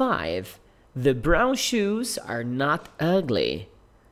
5. The brown shoes are not ugly.